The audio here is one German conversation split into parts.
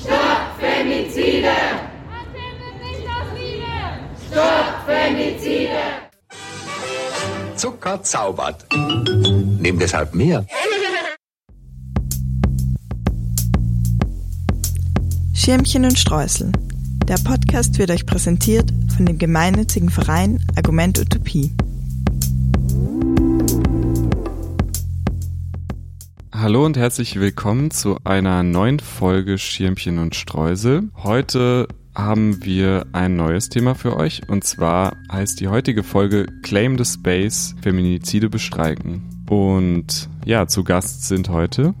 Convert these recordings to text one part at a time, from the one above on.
Stopp Femizide! Stopp Femizide! Zucker zaubert. Nehm deshalb mehr. Schirmchen und Streusel. Der Podcast wird euch präsentiert von dem gemeinnützigen Verein Argument Utopie. Hallo und herzlich willkommen zu einer neuen Folge Schirmchen und Streusel. Heute haben wir ein neues Thema für euch und zwar heißt die heutige Folge Claim the Space Feminizide bestreiken. Und ja, zu Gast sind heute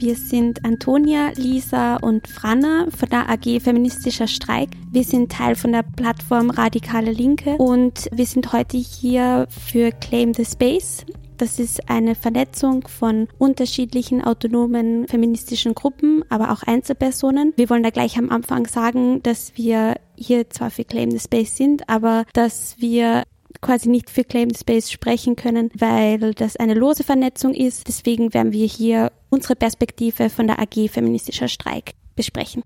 wir sind Antonia, Lisa und Franna von der AG Feministischer Streik. Wir sind Teil von der Plattform Radikale Linke und wir sind heute hier für Claim the Space. Das ist eine Vernetzung von unterschiedlichen autonomen feministischen Gruppen, aber auch Einzelpersonen. Wir wollen da gleich am Anfang sagen, dass wir hier zwar für Claim the Space sind, aber dass wir quasi nicht für Claim the Space sprechen können, weil das eine lose Vernetzung ist. Deswegen werden wir hier unsere Perspektive von der AG Feministischer Streik besprechen.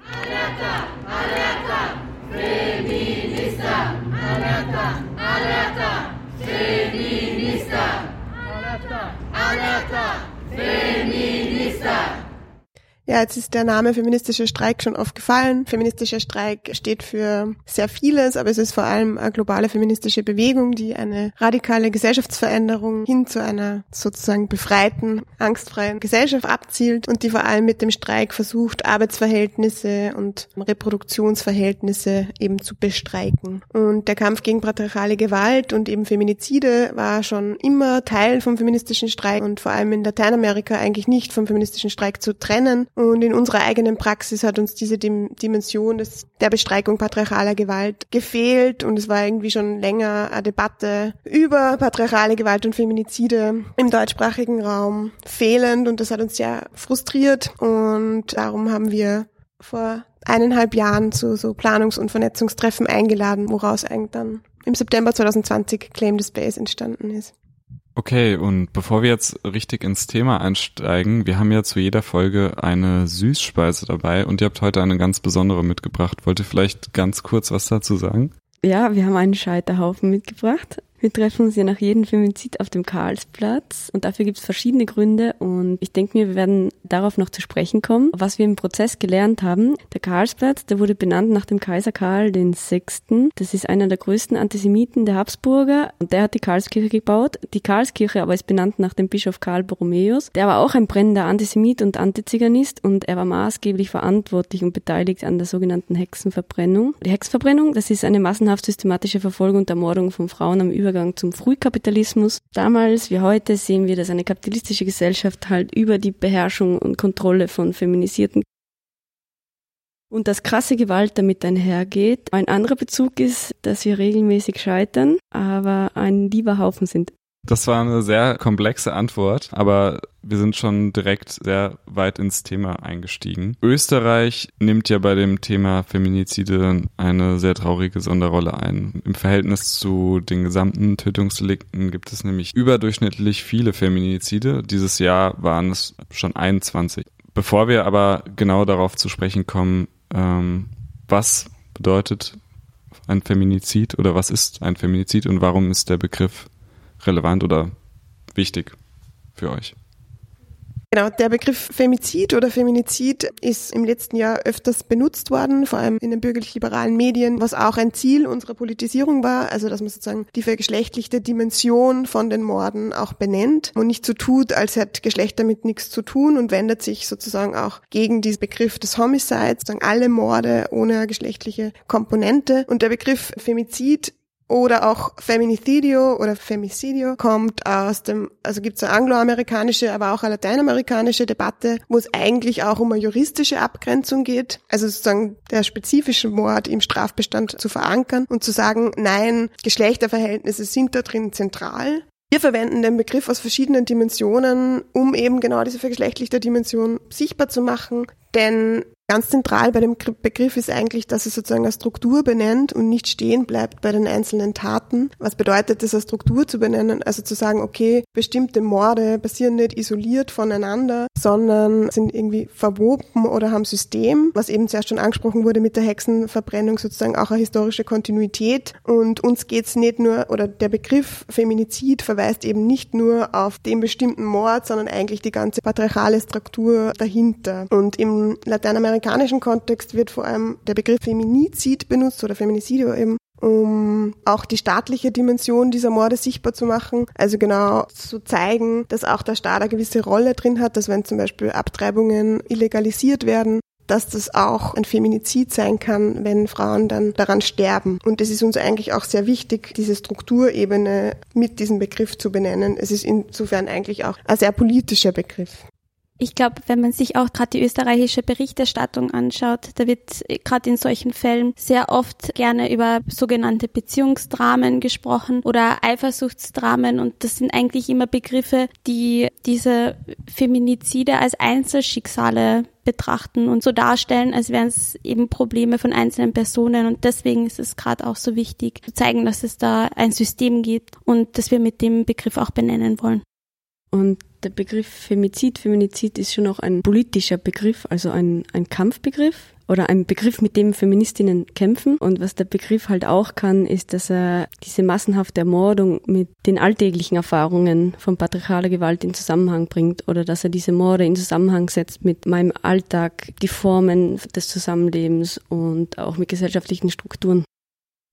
Alerta, Alerta, Feminista. Ja, jetzt ist der Name feministischer Streik schon oft gefallen. Feministischer Streik steht für sehr vieles, aber es ist vor allem eine globale feministische Bewegung, die eine radikale Gesellschaftsveränderung hin zu einer sozusagen befreiten, angstfreien Gesellschaft abzielt und die vor allem mit dem Streik versucht, Arbeitsverhältnisse und Reproduktionsverhältnisse eben zu bestreiken. Und der Kampf gegen patriarchale Gewalt und eben Feminizide war schon immer Teil vom feministischen Streik und vor allem in Lateinamerika eigentlich nicht vom feministischen Streik zu trennen. Und in unserer eigenen Praxis hat uns diese Dimension des, der Bestreikung patriarchaler Gewalt gefehlt. Und es war irgendwie schon länger eine Debatte über patriarchale Gewalt und Feminizide im deutschsprachigen Raum fehlend. Und das hat uns sehr frustriert. Und darum haben wir vor eineinhalb Jahren zu so Planungs- und Vernetzungstreffen eingeladen, woraus eigentlich dann im September 2020 Claim the Space entstanden ist. Okay, und bevor wir jetzt richtig ins Thema einsteigen, wir haben ja zu jeder Folge eine Süßspeise dabei und ihr habt heute eine ganz besondere mitgebracht. Wollt ihr vielleicht ganz kurz was dazu sagen? Ja, wir haben einen Scheiterhaufen mitgebracht. Wir treffen uns ja nach jedem Femizid auf dem Karlsplatz und dafür gibt es verschiedene Gründe und ich denke mir, wir werden darauf noch zu sprechen kommen. Was wir im Prozess gelernt haben, der Karlsplatz, der wurde benannt nach dem Kaiser Karl VI. Das ist einer der größten Antisemiten der Habsburger und der hat die Karlskirche gebaut. Die Karlskirche aber ist benannt nach dem Bischof Karl Borromäus. Der war auch ein brennender Antisemit und Antiziganist und er war maßgeblich verantwortlich und beteiligt an der sogenannten Hexenverbrennung. Die Hexenverbrennung, das ist eine massenhaft systematische Verfolgung und Ermordung von Frauen am Übergang Übergang zum Frühkapitalismus. Damals wie heute sehen wir, dass eine kapitalistische Gesellschaft halt über die Beherrschung und Kontrolle von feminisierten und dass krasse Gewalt damit einhergeht. Ein anderer Bezug ist, dass wir regelmäßig scheitern, aber ein lieber Haufen sind. Das war eine sehr komplexe Antwort, aber wir sind schon direkt sehr weit ins Thema eingestiegen. Österreich nimmt ja bei dem Thema Feminizide eine sehr traurige Sonderrolle ein. Im Verhältnis zu den gesamten Tötungsdelikten gibt es nämlich überdurchschnittlich viele Feminizide. Dieses Jahr waren es schon 21. Bevor wir aber genau darauf zu sprechen kommen, ähm, was bedeutet ein Feminizid oder was ist ein Feminizid und warum ist der Begriff relevant oder wichtig für euch? Genau, der Begriff Femizid oder Feminizid ist im letzten Jahr öfters benutzt worden, vor allem in den bürgerlich-liberalen Medien, was auch ein Ziel unserer Politisierung war, also dass man sozusagen die vergeschlechtlichte Dimension von den Morden auch benennt und nicht so tut, als hätte Geschlecht damit nichts zu tun und wendet sich sozusagen auch gegen diesen Begriff des Homicides, sozusagen alle Morde ohne geschlechtliche Komponente. Und der Begriff Femizid oder auch Feminicidio oder Femicidio kommt aus dem, also gibt es eine angloamerikanische, aber auch eine lateinamerikanische Debatte, wo es eigentlich auch um eine juristische Abgrenzung geht, also sozusagen der spezifische Mord im Strafbestand zu verankern und zu sagen, nein, Geschlechterverhältnisse sind da drin zentral. Wir verwenden den Begriff aus verschiedenen Dimensionen, um eben genau diese vergeschlechtlichte Dimension sichtbar zu machen, denn Ganz zentral bei dem Begriff ist eigentlich, dass es sozusagen eine Struktur benennt und nicht stehen bleibt bei den einzelnen Taten. Was bedeutet es, eine Struktur zu benennen? Also zu sagen, okay, bestimmte Morde passieren nicht isoliert voneinander, sondern sind irgendwie verwoben oder haben System, was eben zuerst schon angesprochen wurde mit der Hexenverbrennung, sozusagen auch eine historische Kontinuität. Und uns geht's nicht nur, oder der Begriff Feminizid verweist eben nicht nur auf den bestimmten Mord, sondern eigentlich die ganze patriarchale Struktur dahinter. Und im Lateinamerika amerikanischen Kontext wird vor allem der Begriff Feminizid benutzt oder Feminicidio eben, um auch die staatliche Dimension dieser Morde sichtbar zu machen. Also genau zu zeigen, dass auch der Staat eine gewisse Rolle drin hat, dass wenn zum Beispiel Abtreibungen illegalisiert werden, dass das auch ein Feminizid sein kann, wenn Frauen dann daran sterben. Und es ist uns eigentlich auch sehr wichtig, diese Strukturebene mit diesem Begriff zu benennen. Es ist insofern eigentlich auch ein sehr politischer Begriff. Ich glaube, wenn man sich auch gerade die österreichische Berichterstattung anschaut, da wird gerade in solchen Fällen sehr oft gerne über sogenannte Beziehungsdramen gesprochen oder Eifersuchtsdramen und das sind eigentlich immer Begriffe, die diese Feminizide als Einzelschicksale betrachten und so darstellen, als wären es eben Probleme von einzelnen Personen. Und deswegen ist es gerade auch so wichtig zu zeigen, dass es da ein System gibt und dass wir mit dem Begriff auch benennen wollen. Und der Begriff Femizid, Feminizid ist schon auch ein politischer Begriff, also ein, ein Kampfbegriff oder ein Begriff, mit dem Feministinnen kämpfen. Und was der Begriff halt auch kann, ist, dass er diese massenhafte Ermordung mit den alltäglichen Erfahrungen von patriarchaler Gewalt in Zusammenhang bringt oder dass er diese Morde in Zusammenhang setzt mit meinem Alltag, die Formen des Zusammenlebens und auch mit gesellschaftlichen Strukturen.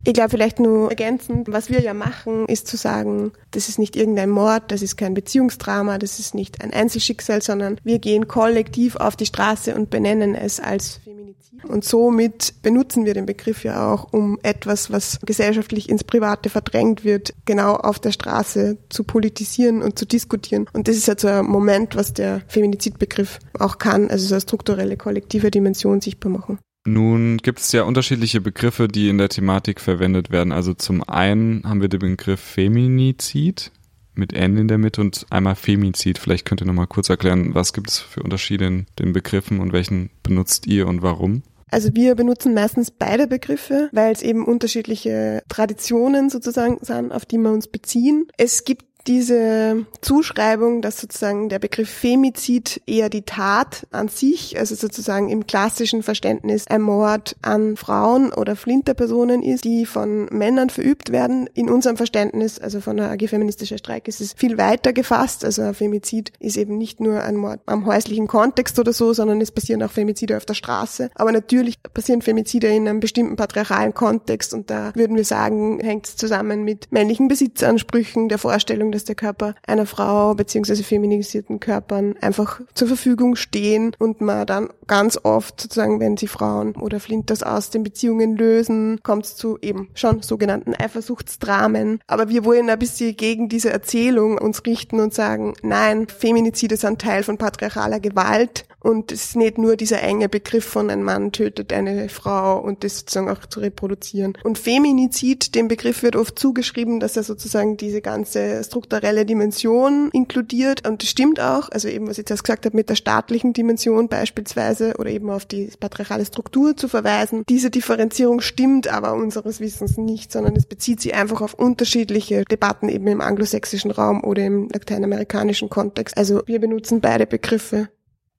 Ich glaube, vielleicht nur ergänzend, was wir ja machen, ist zu sagen, das ist nicht irgendein Mord, das ist kein Beziehungsdrama, das ist nicht ein Einzelschicksal, sondern wir gehen kollektiv auf die Straße und benennen es als Feminizid. Und somit benutzen wir den Begriff ja auch, um etwas, was gesellschaftlich ins Private verdrängt wird, genau auf der Straße zu politisieren und zu diskutieren. Und das ist ja so ein Moment, was der Feminizidbegriff auch kann, also so eine strukturelle kollektive Dimension sichtbar machen. Nun gibt es ja unterschiedliche Begriffe, die in der Thematik verwendet werden. Also zum einen haben wir den Begriff Feminizid mit N in der Mitte und einmal Femizid. Vielleicht könnt ihr nochmal kurz erklären, was gibt es für Unterschiede in den Begriffen und welchen benutzt ihr und warum? Also wir benutzen meistens beide Begriffe, weil es eben unterschiedliche Traditionen sozusagen sind, auf die wir uns beziehen. Es gibt diese Zuschreibung, dass sozusagen der Begriff Femizid eher die Tat an sich, also sozusagen im klassischen Verständnis ein Mord an Frauen oder Flinterpersonen ist, die von Männern verübt werden. In unserem Verständnis, also von der AG Feministischer Streik, ist es viel weiter gefasst. Also Femizid ist eben nicht nur ein Mord am häuslichen Kontext oder so, sondern es passieren auch Femizide auf der Straße. Aber natürlich passieren Femizide in einem bestimmten patriarchalen Kontext und da würden wir sagen, hängt es zusammen mit männlichen Besitzansprüchen, der Vorstellung, dass der Körper einer Frau beziehungsweise feminisierten Körpern einfach zur Verfügung stehen und man dann ganz oft sozusagen, wenn sie Frauen oder Flinters aus den Beziehungen lösen, kommt es zu eben schon sogenannten Eifersuchtsdramen. Aber wir wollen ein bisschen gegen diese Erzählung uns richten und sagen, nein, Feminizide sind Teil von patriarchaler Gewalt und es ist nicht nur dieser enge Begriff von ein Mann tötet eine Frau und das sozusagen auch zu reproduzieren. Und Feminizid, dem Begriff wird oft zugeschrieben, dass er sozusagen diese ganze strukturelle Dimension inkludiert und das stimmt auch. Also eben, was ich jetzt gesagt habe, mit der staatlichen Dimension beispielsweise oder eben auf die patriarchale Struktur zu verweisen. Diese Differenzierung stimmt aber unseres Wissens nicht, sondern es bezieht sich einfach auf unterschiedliche Debatten eben im anglosächsischen Raum oder im lateinamerikanischen Kontext. Also wir benutzen beide Begriffe.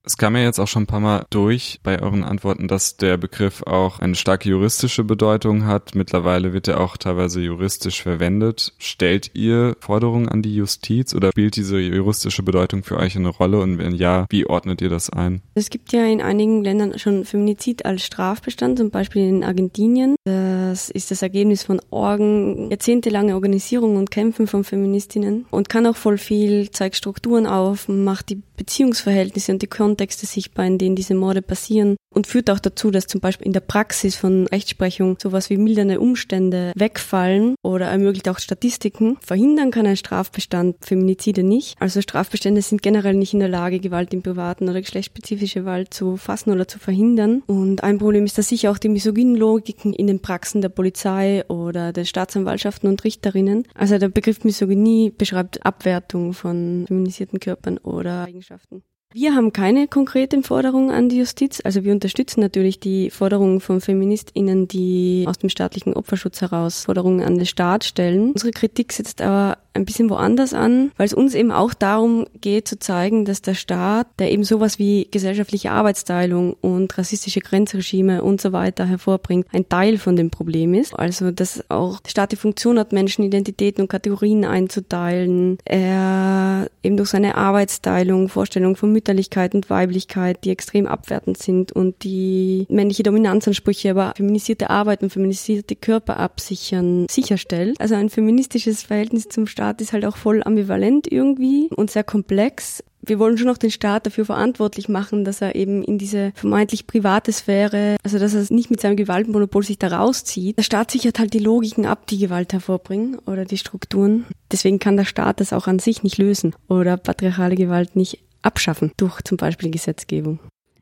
Es kam ja jetzt auch schon ein paar Mal durch bei euren Antworten, dass der Begriff auch eine starke juristische Bedeutung hat. Mittlerweile wird er auch teilweise juristisch verwendet. Stellt ihr Forderungen an die Justiz oder spielt diese juristische Bedeutung für euch eine Rolle? Und wenn ja, wie ordnet ihr das ein? Es gibt ja in einigen Ländern schon Feminizid als Strafbestand, zum Beispiel in Argentinien. Das ist das Ergebnis von Orgen, jahrzehntelange Organisierung und Kämpfen von Feministinnen und kann auch voll viel, zeigt Strukturen auf, macht die Beziehungsverhältnisse und die Kontexte sichtbar, in denen diese Morde passieren und führt auch dazu, dass zum Beispiel in der Praxis von Rechtsprechung sowas wie mildernde Umstände wegfallen oder ermöglicht auch Statistiken. Verhindern kann ein Strafbestand Feminizide nicht. Also Strafbestände sind generell nicht in der Lage, Gewalt im Privaten oder geschlechtsspezifische Gewalt zu fassen oder zu verhindern. Und ein Problem ist da sicher auch die misogynen Logiken in den Praxen der Polizei oder der Staatsanwaltschaften und Richterinnen. Also der Begriff Misogynie beschreibt Abwertung von feminisierten Körpern oder Eigenschaften. Wir haben keine konkreten Forderungen an die Justiz. Also wir unterstützen natürlich die Forderungen von FeministInnen, die aus dem staatlichen Opferschutz heraus Forderungen an den Staat stellen. Unsere Kritik setzt aber ein bisschen woanders an, weil es uns eben auch darum geht zu zeigen, dass der Staat, der eben sowas wie gesellschaftliche Arbeitsteilung und rassistische Grenzregime und so weiter hervorbringt, ein Teil von dem Problem ist. Also dass auch der Staat die Funktion hat, Menschen Identitäten und Kategorien einzuteilen. Er eben durch seine Arbeitsteilung, Vorstellung von Mütterlichkeit und Weiblichkeit, die extrem abwertend sind und die männliche Dominanzansprüche, aber feminisierte Arbeit und feminisierte Körper absichern, sicherstellt. Also ein feministisches Verhältnis zum Staat ist halt auch voll ambivalent irgendwie und sehr komplex wir wollen schon auch den Staat dafür verantwortlich machen, dass er eben in diese vermeintlich private Sphäre, also dass er nicht mit seinem Gewaltmonopol sich da rauszieht. Der Staat sichert halt die Logiken ab, die Gewalt hervorbringen oder die Strukturen. Deswegen kann der Staat das auch an sich nicht lösen oder patriarchale Gewalt nicht abschaffen durch zum Beispiel Gesetzgebung.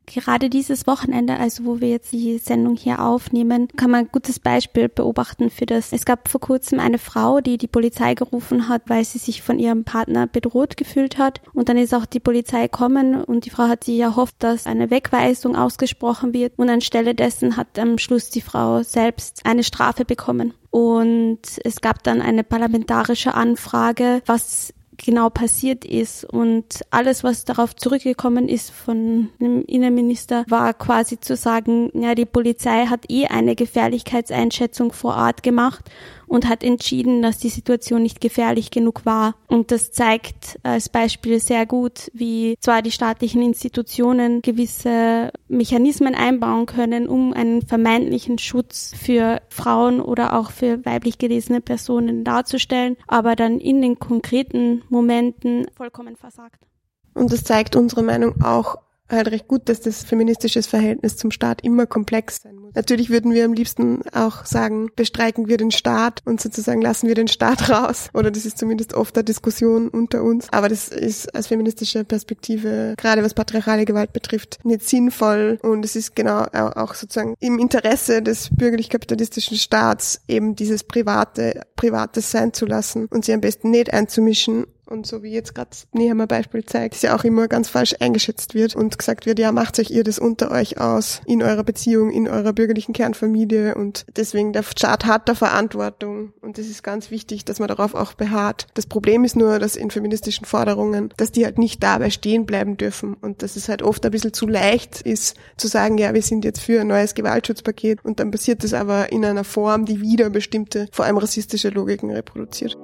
Gerade dieses Wochenende, also wo wir jetzt die Sendung hier aufnehmen, kann man ein gutes Beispiel beobachten für das. Es gab vor kurzem eine Frau, die die Polizei gerufen hat, weil sie sich von ihrem Partner bedroht gefühlt hat. Und dann ist auch die Polizei gekommen und die Frau hat sich erhofft, dass eine Wegweisung ausgesprochen wird. Und anstelle dessen hat am Schluss die Frau selbst eine Strafe bekommen. Und es gab dann eine parlamentarische Anfrage, was genau passiert ist. Und alles, was darauf zurückgekommen ist von dem Innenminister, war quasi zu sagen, ja, die Polizei hat eh eine Gefährlichkeitseinschätzung vor Ort gemacht und hat entschieden, dass die Situation nicht gefährlich genug war. Und das zeigt als Beispiel sehr gut, wie zwar die staatlichen Institutionen gewisse Mechanismen einbauen können, um einen vermeintlichen Schutz für Frauen oder auch für weiblich gelesene Personen darzustellen, aber dann in den konkreten Momenten vollkommen versagt. Und das zeigt unsere Meinung auch halt recht gut, dass das feministische Verhältnis zum Staat immer komplex sein muss. Natürlich würden wir am liebsten auch sagen, bestreiken wir den Staat und sozusagen lassen wir den Staat raus. Oder das ist zumindest oft eine Diskussion unter uns. Aber das ist als feministische Perspektive, gerade was patriarchale Gewalt betrifft, nicht sinnvoll. Und es ist genau auch sozusagen im Interesse des bürgerlich-kapitalistischen Staats eben dieses private, privates sein zu lassen und sie am besten nicht einzumischen und so wie jetzt gerade Nehammer Beispiel zeigt, ist ja auch immer ganz falsch eingeschätzt wird und gesagt wird, ja, macht euch ihr das unter euch aus, in eurer Beziehung, in eurer bürgerlichen Kernfamilie und deswegen der Staat hat da Verantwortung und es ist ganz wichtig, dass man darauf auch beharrt. Das Problem ist nur, dass in feministischen Forderungen, dass die halt nicht dabei stehen bleiben dürfen und dass es halt oft ein bisschen zu leicht ist, zu sagen, ja, wir sind jetzt für ein neues Gewaltschutzpaket und dann passiert es aber in einer Form, die wieder bestimmte, vor allem rassistische Logiken reproduziert.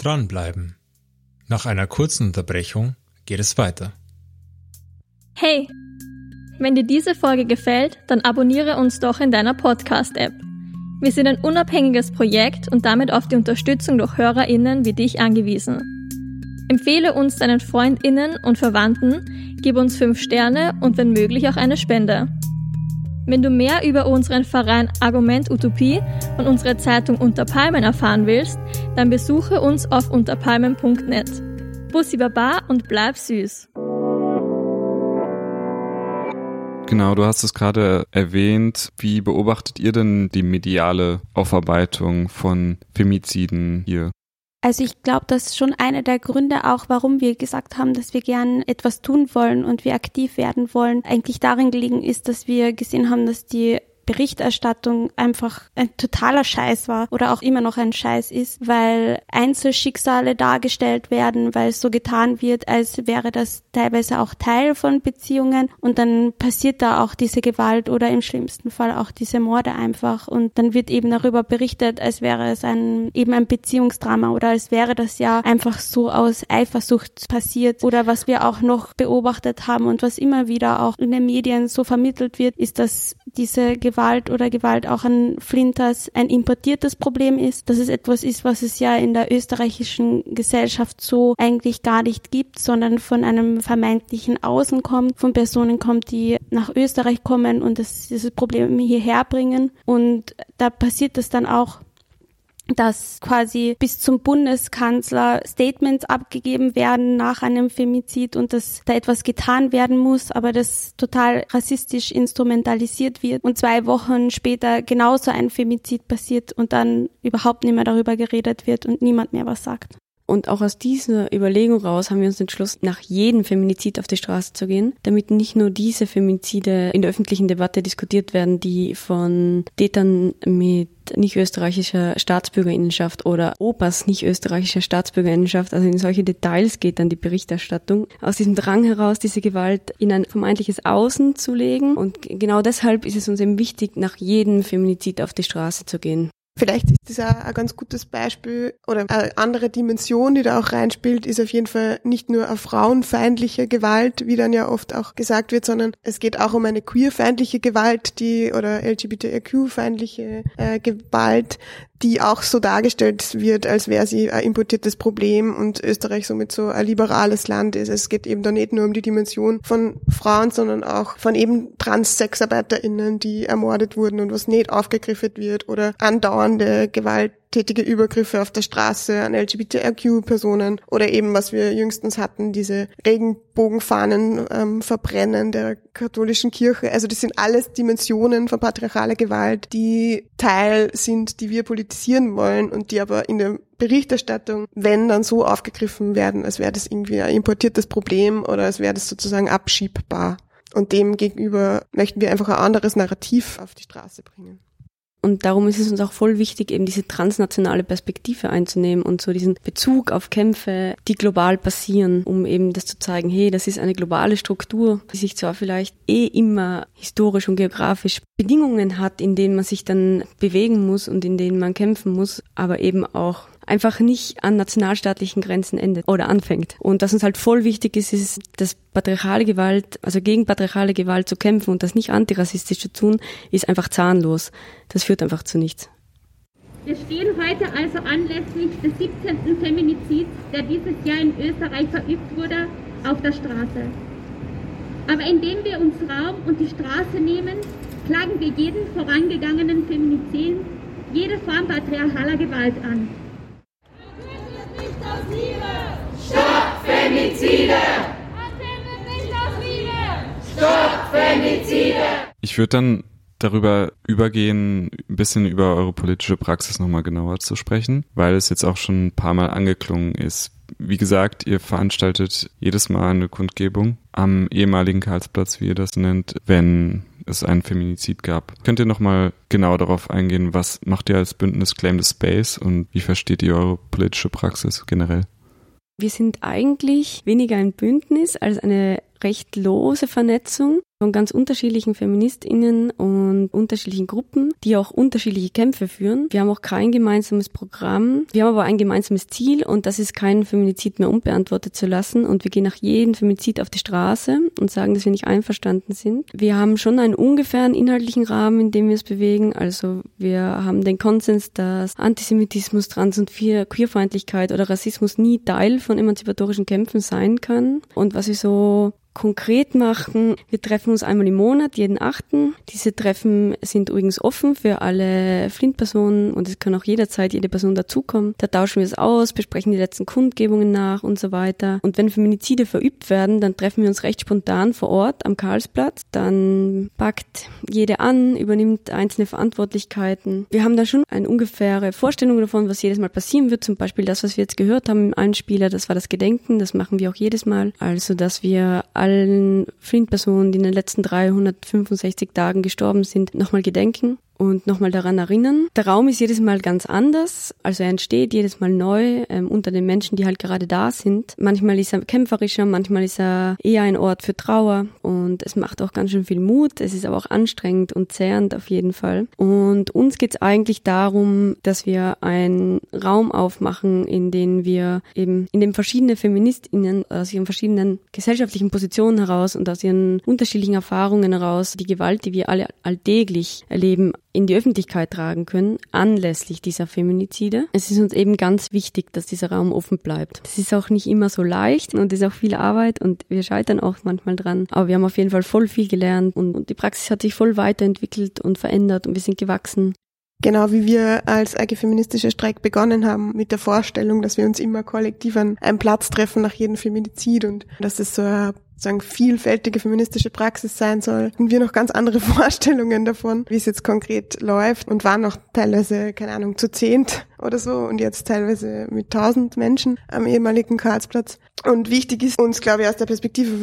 Dranbleiben. Nach einer kurzen Unterbrechung geht es weiter. Hey, wenn dir diese Folge gefällt, dann abonniere uns doch in deiner Podcast-App. Wir sind ein unabhängiges Projekt und damit auf die Unterstützung durch HörerInnen wie dich angewiesen. Empfehle uns deinen FreundInnen und Verwandten, gib uns 5 Sterne und wenn möglich auch eine Spende. Wenn du mehr über unseren Verein Argument Utopie und unsere Zeitung Unter Palmen erfahren willst, dann besuche uns auf unterpalmen.net. Bussi Baba und bleib süß. Genau, du hast es gerade erwähnt. Wie beobachtet ihr denn die mediale Aufarbeitung von Femiziden hier? Also ich glaube, das ist schon einer der Gründe auch, warum wir gesagt haben, dass wir gern etwas tun wollen und wir aktiv werden wollen, eigentlich darin gelegen ist, dass wir gesehen haben, dass die Berichterstattung einfach ein totaler Scheiß war oder auch immer noch ein Scheiß ist, weil Einzelschicksale dargestellt werden, weil es so getan wird, als wäre das teilweise auch Teil von Beziehungen. Und dann passiert da auch diese Gewalt oder im schlimmsten Fall auch diese Morde einfach. Und dann wird eben darüber berichtet, als wäre es ein eben ein Beziehungsdrama oder als wäre das ja einfach so aus Eifersucht passiert. Oder was wir auch noch beobachtet haben und was immer wieder auch in den Medien so vermittelt wird, ist, dass diese Gewalt oder Gewalt auch an Flinters ein importiertes Problem ist, dass es etwas ist, was es ja in der österreichischen Gesellschaft so eigentlich gar nicht gibt, sondern von einem vermeintlichen Außen kommt, von Personen kommt, die nach Österreich kommen und das, dieses Problem hierher bringen. Und da passiert das dann auch dass quasi bis zum Bundeskanzler Statements abgegeben werden nach einem Femizid und dass da etwas getan werden muss, aber das total rassistisch instrumentalisiert wird und zwei Wochen später genauso ein Femizid passiert und dann überhaupt nicht mehr darüber geredet wird und niemand mehr was sagt. Und auch aus dieser Überlegung raus haben wir uns entschlossen, nach jedem Feminizid auf die Straße zu gehen, damit nicht nur diese Feminizide in der öffentlichen Debatte diskutiert werden, die von Tätern mit nicht österreichischer Staatsbürgerinnenschaft oder Opas nicht österreichischer Staatsbürgerinnenschaft, also in solche Details geht dann die Berichterstattung, aus diesem Drang heraus, diese Gewalt in ein vermeintliches Außen zu legen. Und genau deshalb ist es uns eben wichtig, nach jedem Feminizid auf die Straße zu gehen. Vielleicht ist das auch ein ganz gutes Beispiel oder eine andere Dimension, die da auch reinspielt, ist auf jeden Fall nicht nur eine frauenfeindliche Gewalt, wie dann ja oft auch gesagt wird, sondern es geht auch um eine queerfeindliche Gewalt, die oder LGBTIQ-feindliche äh, Gewalt, die auch so dargestellt wird, als wäre sie ein importiertes Problem und Österreich somit so ein liberales Land ist. Es geht eben da nicht nur um die Dimension von Frauen, sondern auch von eben Trans-SexarbeiterInnen, die ermordet wurden und was nicht aufgegriffen wird oder andauernde Gewalt tätige Übergriffe auf der Straße an LGBTIQ-Personen oder eben, was wir jüngstens hatten, diese Regenbogenfahnen ähm, verbrennen der katholischen Kirche. Also das sind alles Dimensionen von patriarchaler Gewalt, die Teil sind, die wir politisieren wollen und die aber in der Berichterstattung, wenn dann so aufgegriffen werden, als wäre das irgendwie ein importiertes Problem oder als wäre das sozusagen abschiebbar. Und dem gegenüber möchten wir einfach ein anderes Narrativ auf die Straße bringen. Und darum ist es uns auch voll wichtig, eben diese transnationale Perspektive einzunehmen und so diesen Bezug auf Kämpfe, die global passieren, um eben das zu zeigen, hey, das ist eine globale Struktur, die sich zwar vielleicht eh immer historisch und geografisch Bedingungen hat, in denen man sich dann bewegen muss und in denen man kämpfen muss, aber eben auch einfach nicht an nationalstaatlichen Grenzen endet oder anfängt. Und was uns halt voll wichtig ist, ist, dass patriarchale Gewalt, also gegen patriarchale Gewalt zu kämpfen und das nicht antirassistisch zu tun, ist einfach zahnlos. Das führt einfach zu nichts. Wir stehen heute also anlässlich des 17. Feminizids, der dieses Jahr in Österreich verübt wurde, auf der Straße. Aber indem wir uns Raum und die Straße nehmen, klagen wir jeden vorangegangenen Feminizid, jede Form patriarchaler Gewalt an. Stopp Femizide! Stopp Femizide! Ich würde dann darüber übergehen, ein bisschen über eure politische Praxis nochmal genauer zu sprechen, weil es jetzt auch schon ein paar Mal angeklungen ist. Wie gesagt, ihr veranstaltet jedes Mal eine Kundgebung am ehemaligen Karlsplatz, wie ihr das nennt, wenn es einen Feminizid gab. Könnt ihr nochmal genau darauf eingehen, was macht ihr als Bündnis Claim the Space und wie versteht ihr eure politische Praxis generell? Wir sind eigentlich weniger ein Bündnis als eine recht lose Vernetzung von ganz unterschiedlichen Feministinnen und unterschiedlichen Gruppen, die auch unterschiedliche Kämpfe führen. Wir haben auch kein gemeinsames Programm. Wir haben aber ein gemeinsames Ziel und das ist keinen Feminizid mehr unbeantwortet zu lassen. Und wir gehen nach jedem Femizid auf die Straße und sagen, dass wir nicht einverstanden sind. Wir haben schon einen ungefähren inhaltlichen Rahmen, in dem wir es bewegen. Also wir haben den Konsens, dass Antisemitismus, Trans- und Queerfeindlichkeit oder Rassismus nie Teil von emanzipatorischen Kämpfen sein kann. Und was wir so konkret machen. Wir treffen uns einmal im Monat, jeden achten. Diese Treffen sind übrigens offen für alle Flint-Personen und es kann auch jederzeit jede Person dazukommen. Da tauschen wir es aus, besprechen die letzten Kundgebungen nach und so weiter. Und wenn Feminizide verübt werden, dann treffen wir uns recht spontan vor Ort am Karlsplatz. Dann packt jede an, übernimmt einzelne Verantwortlichkeiten. Wir haben da schon eine ungefähre Vorstellung davon, was jedes Mal passieren wird. Zum Beispiel das, was wir jetzt gehört haben im Einspieler, das war das Gedenken. Das machen wir auch jedes Mal. Also, dass wir allen Flint-Personen, die in den letzten 365 Tagen gestorben sind, nochmal gedenken und nochmal daran erinnern. Der Raum ist jedes Mal ganz anders, also er entsteht jedes Mal neu ähm, unter den Menschen, die halt gerade da sind. Manchmal ist er kämpferischer, manchmal ist er eher ein Ort für Trauer und es macht auch ganz schön viel Mut. Es ist aber auch anstrengend und zehrend auf jeden Fall. Und uns geht es eigentlich darum, dass wir einen Raum aufmachen, in dem wir eben, in dem verschiedene FeministInnen aus ihren verschiedenen gesellschaftlichen Positionen heraus und aus ihren unterschiedlichen Erfahrungen heraus die Gewalt, die wir alle alltäglich erleben, in die Öffentlichkeit tragen können, anlässlich dieser Feminizide. Es ist uns eben ganz wichtig, dass dieser Raum offen bleibt. Das ist auch nicht immer so leicht und ist auch viel Arbeit und wir scheitern auch manchmal dran. Aber wir haben auf jeden Fall voll viel gelernt und, und die Praxis hat sich voll weiterentwickelt und verändert und wir sind gewachsen. Genau wie wir als AG Feministischer Streik begonnen haben mit der Vorstellung, dass wir uns immer kollektiv an einem Platz treffen nach jedem Feminizid und dass es so eine sagen, vielfältige feministische Praxis sein soll. Und wir noch ganz andere Vorstellungen davon, wie es jetzt konkret läuft und waren noch teilweise, keine Ahnung, zu zehnt oder so und jetzt teilweise mit tausend Menschen am ehemaligen Karlsplatz. Und wichtig ist uns, glaube ich, aus der Perspektive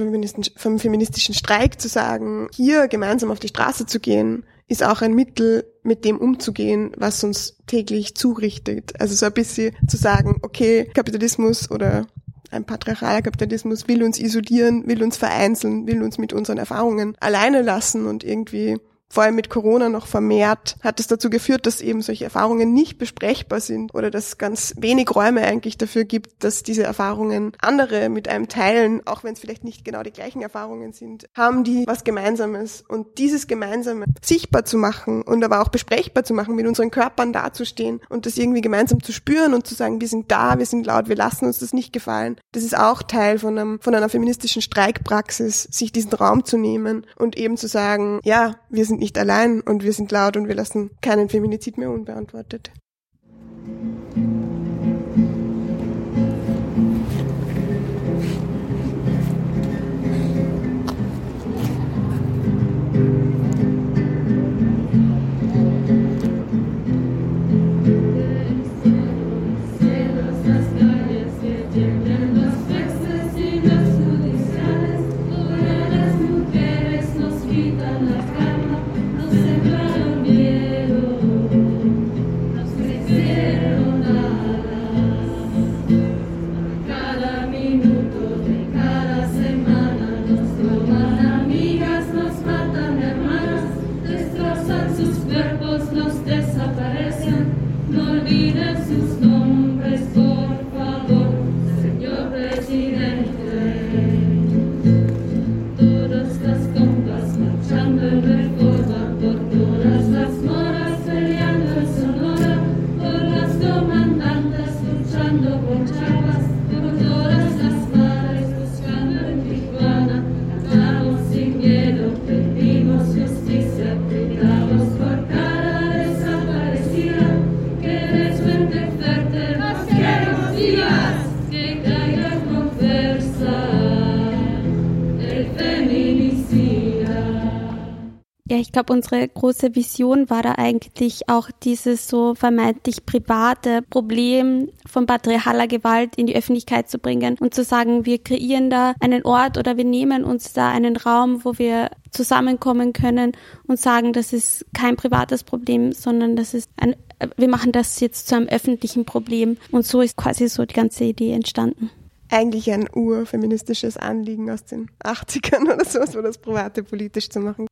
vom feministischen Streik zu sagen, hier gemeinsam auf die Straße zu gehen, ist auch ein Mittel, mit dem umzugehen, was uns täglich zurichtet. Also so ein bisschen zu sagen, okay, Kapitalismus oder ein patriarchaler Kapitalismus will uns isolieren, will uns vereinzeln, will uns mit unseren Erfahrungen alleine lassen und irgendwie vor allem mit Corona noch vermehrt, hat es dazu geführt, dass eben solche Erfahrungen nicht besprechbar sind oder dass ganz wenig Räume eigentlich dafür gibt, dass diese Erfahrungen andere mit einem teilen, auch wenn es vielleicht nicht genau die gleichen Erfahrungen sind, haben die was Gemeinsames. Und dieses Gemeinsame sichtbar zu machen und aber auch besprechbar zu machen, mit unseren Körpern dazustehen und das irgendwie gemeinsam zu spüren und zu sagen, wir sind da, wir sind laut, wir lassen uns das nicht gefallen. Das ist auch Teil von, einem, von einer feministischen Streikpraxis, sich diesen Raum zu nehmen und eben zu sagen, ja, wir sind sind nicht allein und wir sind laut und wir lassen keinen Feminizid mehr unbeantwortet. Glaube, unsere große Vision war da eigentlich auch dieses so vermeintlich private Problem von patriarchaler Gewalt in die Öffentlichkeit zu bringen und zu sagen, wir kreieren da einen Ort oder wir nehmen uns da einen Raum, wo wir zusammenkommen können und sagen, das ist kein privates Problem, sondern das ist ein, wir machen das jetzt zu einem öffentlichen Problem. Und so ist quasi so die ganze Idee entstanden eigentlich ein urfeministisches Anliegen aus den 80ern oder so, so das Private politisch zu machen.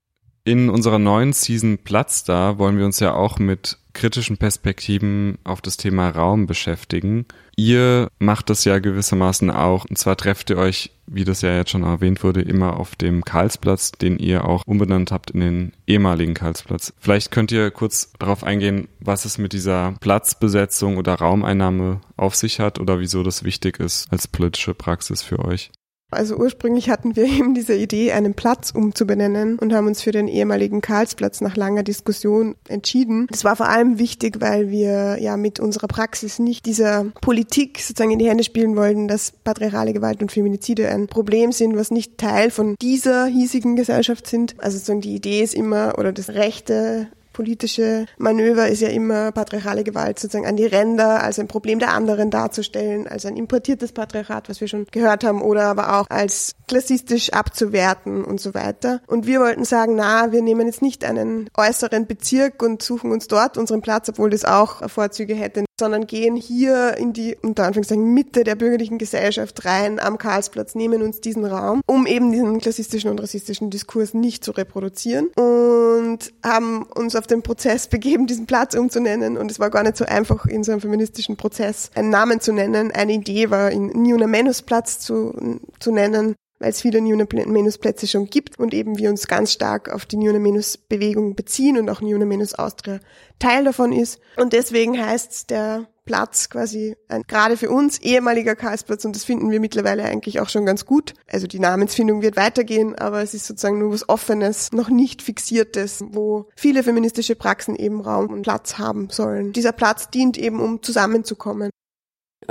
In unserer neuen Season Platz da wollen wir uns ja auch mit kritischen Perspektiven auf das Thema Raum beschäftigen. Ihr macht das ja gewissermaßen auch. Und zwar trefft ihr euch, wie das ja jetzt schon erwähnt wurde, immer auf dem Karlsplatz, den ihr auch umbenannt habt in den ehemaligen Karlsplatz. Vielleicht könnt ihr kurz darauf eingehen, was es mit dieser Platzbesetzung oder Raumeinnahme auf sich hat oder wieso das wichtig ist als politische Praxis für euch. Also ursprünglich hatten wir eben diese Idee, einen Platz umzubenennen und haben uns für den ehemaligen Karlsplatz nach langer Diskussion entschieden. Das war vor allem wichtig, weil wir ja mit unserer Praxis nicht dieser Politik sozusagen in die Hände spielen wollten, dass patriarchale Gewalt und Feminizide ein Problem sind, was nicht Teil von dieser hiesigen Gesellschaft sind. Also sozusagen die Idee ist immer, oder das rechte politische Manöver ist ja immer patriarchale Gewalt sozusagen an die Ränder als ein Problem der anderen darzustellen, als ein importiertes Patriarchat, was wir schon gehört haben, oder aber auch als klassistisch abzuwerten und so weiter. Und wir wollten sagen, na, wir nehmen jetzt nicht einen äußeren Bezirk und suchen uns dort unseren Platz, obwohl das auch Vorzüge hätte, sondern gehen hier in die, unter Anführungszeichen, Mitte der bürgerlichen Gesellschaft rein am Karlsplatz, nehmen uns diesen Raum, um eben diesen klassistischen und rassistischen Diskurs nicht zu reproduzieren und haben uns auf den Prozess begeben, diesen Platz umzunennen. Und es war gar nicht so einfach, in so einem feministischen Prozess einen Namen zu nennen. Eine Idee war, ihn Niuna Menus Platz zu, zu nennen, weil es viele Niuna Menus Plätze schon gibt und eben wir uns ganz stark auf die Niuna Menus Bewegung beziehen und auch Niuna Menus Austria Teil davon ist. Und deswegen heißt der Platz quasi ein, gerade für uns ehemaliger Karlsplatz und das finden wir mittlerweile eigentlich auch schon ganz gut. Also die Namensfindung wird weitergehen, aber es ist sozusagen nur was Offenes, noch nicht Fixiertes, wo viele feministische Praxen eben Raum und Platz haben sollen. Dieser Platz dient eben, um zusammenzukommen.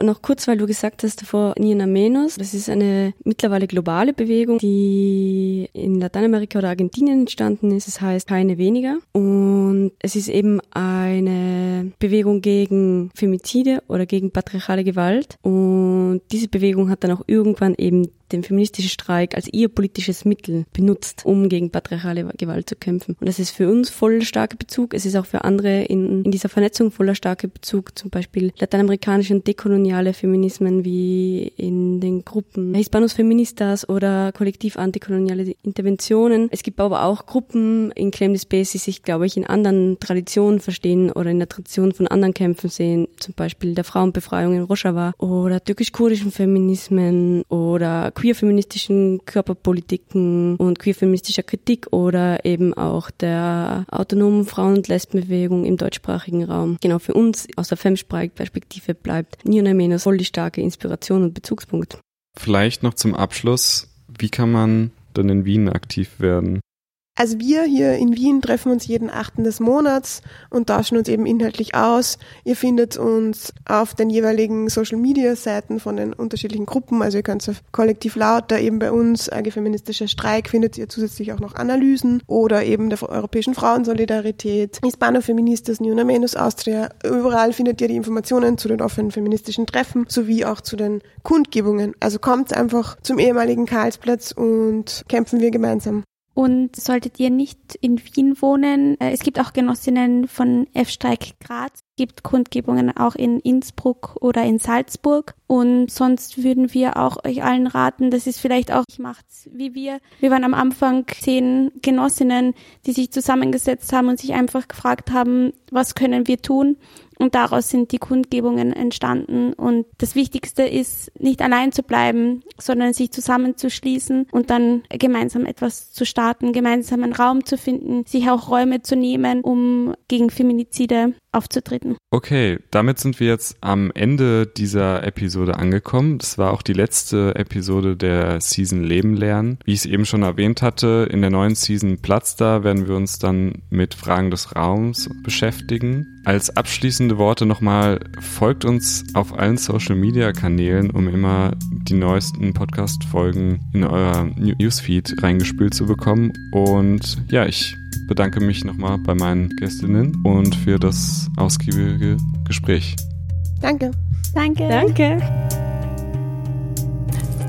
Noch kurz, weil du gesagt hast davor Nina Menos. Das ist eine mittlerweile globale Bewegung, die in Lateinamerika oder Argentinien entstanden ist. Es das heißt keine weniger. Und es ist eben eine Bewegung gegen Femizide oder gegen patriarchale Gewalt. Und diese Bewegung hat dann auch irgendwann eben den feministischen Streik als ihr politisches Mittel benutzt, um gegen patriarchale Gewalt zu kämpfen. Und das ist für uns voll starker Bezug. Es ist auch für andere in, in dieser Vernetzung voller starker Bezug, zum Beispiel lateinamerikanische und dekoloniale Feminismen wie in den Gruppen Hispanos Feministas oder kollektiv antikoloniale Interventionen. Es gibt aber auch Gruppen in Claim the Space, die sich, glaube ich, in anderen Traditionen verstehen oder in der Tradition von anderen Kämpfen sehen, zum Beispiel der Frauenbefreiung in Rojava oder türkisch-kurdischen Feminismen oder queer-feministischen Körperpolitiken und queer-feministischer Kritik oder eben auch der autonomen Frauen- und Lesbenbewegung im deutschsprachigen Raum. Genau, für uns aus der Femsprite-Perspektive bleibt Niona Menos voll die starke Inspiration und Bezugspunkt. Vielleicht noch zum Abschluss, wie kann man dann in Wien aktiv werden? Also wir hier in Wien treffen uns jeden achten des Monats und tauschen uns eben inhaltlich aus. Ihr findet uns auf den jeweiligen Social Media Seiten von den unterschiedlichen Gruppen. Also ihr könnt auf Kollektiv Lauter, eben bei uns, AG Feministischer Streik, findet ihr zusätzlich auch noch Analysen oder eben der Europäischen Frauensolidarität, Hispano Feministas, New Namenus Austria. Überall findet ihr die Informationen zu den offenen feministischen Treffen sowie auch zu den Kundgebungen. Also kommt einfach zum ehemaligen Karlsplatz und kämpfen wir gemeinsam. Und solltet ihr nicht in Wien wohnen, äh, es gibt auch Genossinnen von F-Streik Graz, gibt Kundgebungen auch in Innsbruck oder in Salzburg. Und sonst würden wir auch euch allen raten, das ist vielleicht auch, ich macht's wie wir. Wir waren am Anfang zehn Genossinnen, die sich zusammengesetzt haben und sich einfach gefragt haben, was können wir tun? Und daraus sind die Kundgebungen entstanden. Und das Wichtigste ist, nicht allein zu bleiben, sondern sich zusammenzuschließen und dann gemeinsam etwas zu starten, gemeinsam einen Raum zu finden, sich auch Räume zu nehmen, um gegen Feminizide aufzutreten. Okay, damit sind wir jetzt am Ende dieser Episode angekommen. Das war auch die letzte Episode der Season Leben lernen. Wie ich es eben schon erwähnt hatte, in der neuen Season Platz da werden wir uns dann mit Fragen des Raums beschäftigen. Als abschließende Worte nochmal, folgt uns auf allen Social Media Kanälen, um immer die neuesten Podcast-Folgen in euer Newsfeed reingespült zu bekommen. Und ja, ich bedanke mich nochmal bei meinen Gästinnen und für das ausgiebige Gespräch. Danke. Danke. Danke.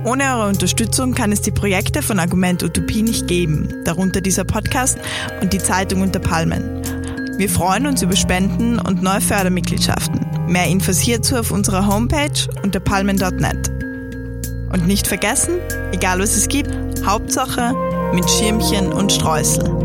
Ohne eure Unterstützung kann es die Projekte von Argument Utopie nicht geben, darunter dieser Podcast und die Zeitung unter Palmen. Wir freuen uns über Spenden und neue Fördermitgliedschaften. Mehr Infos hierzu auf unserer Homepage unter palmen.net. Und nicht vergessen, egal was es gibt, Hauptsache mit Schirmchen und Streusel.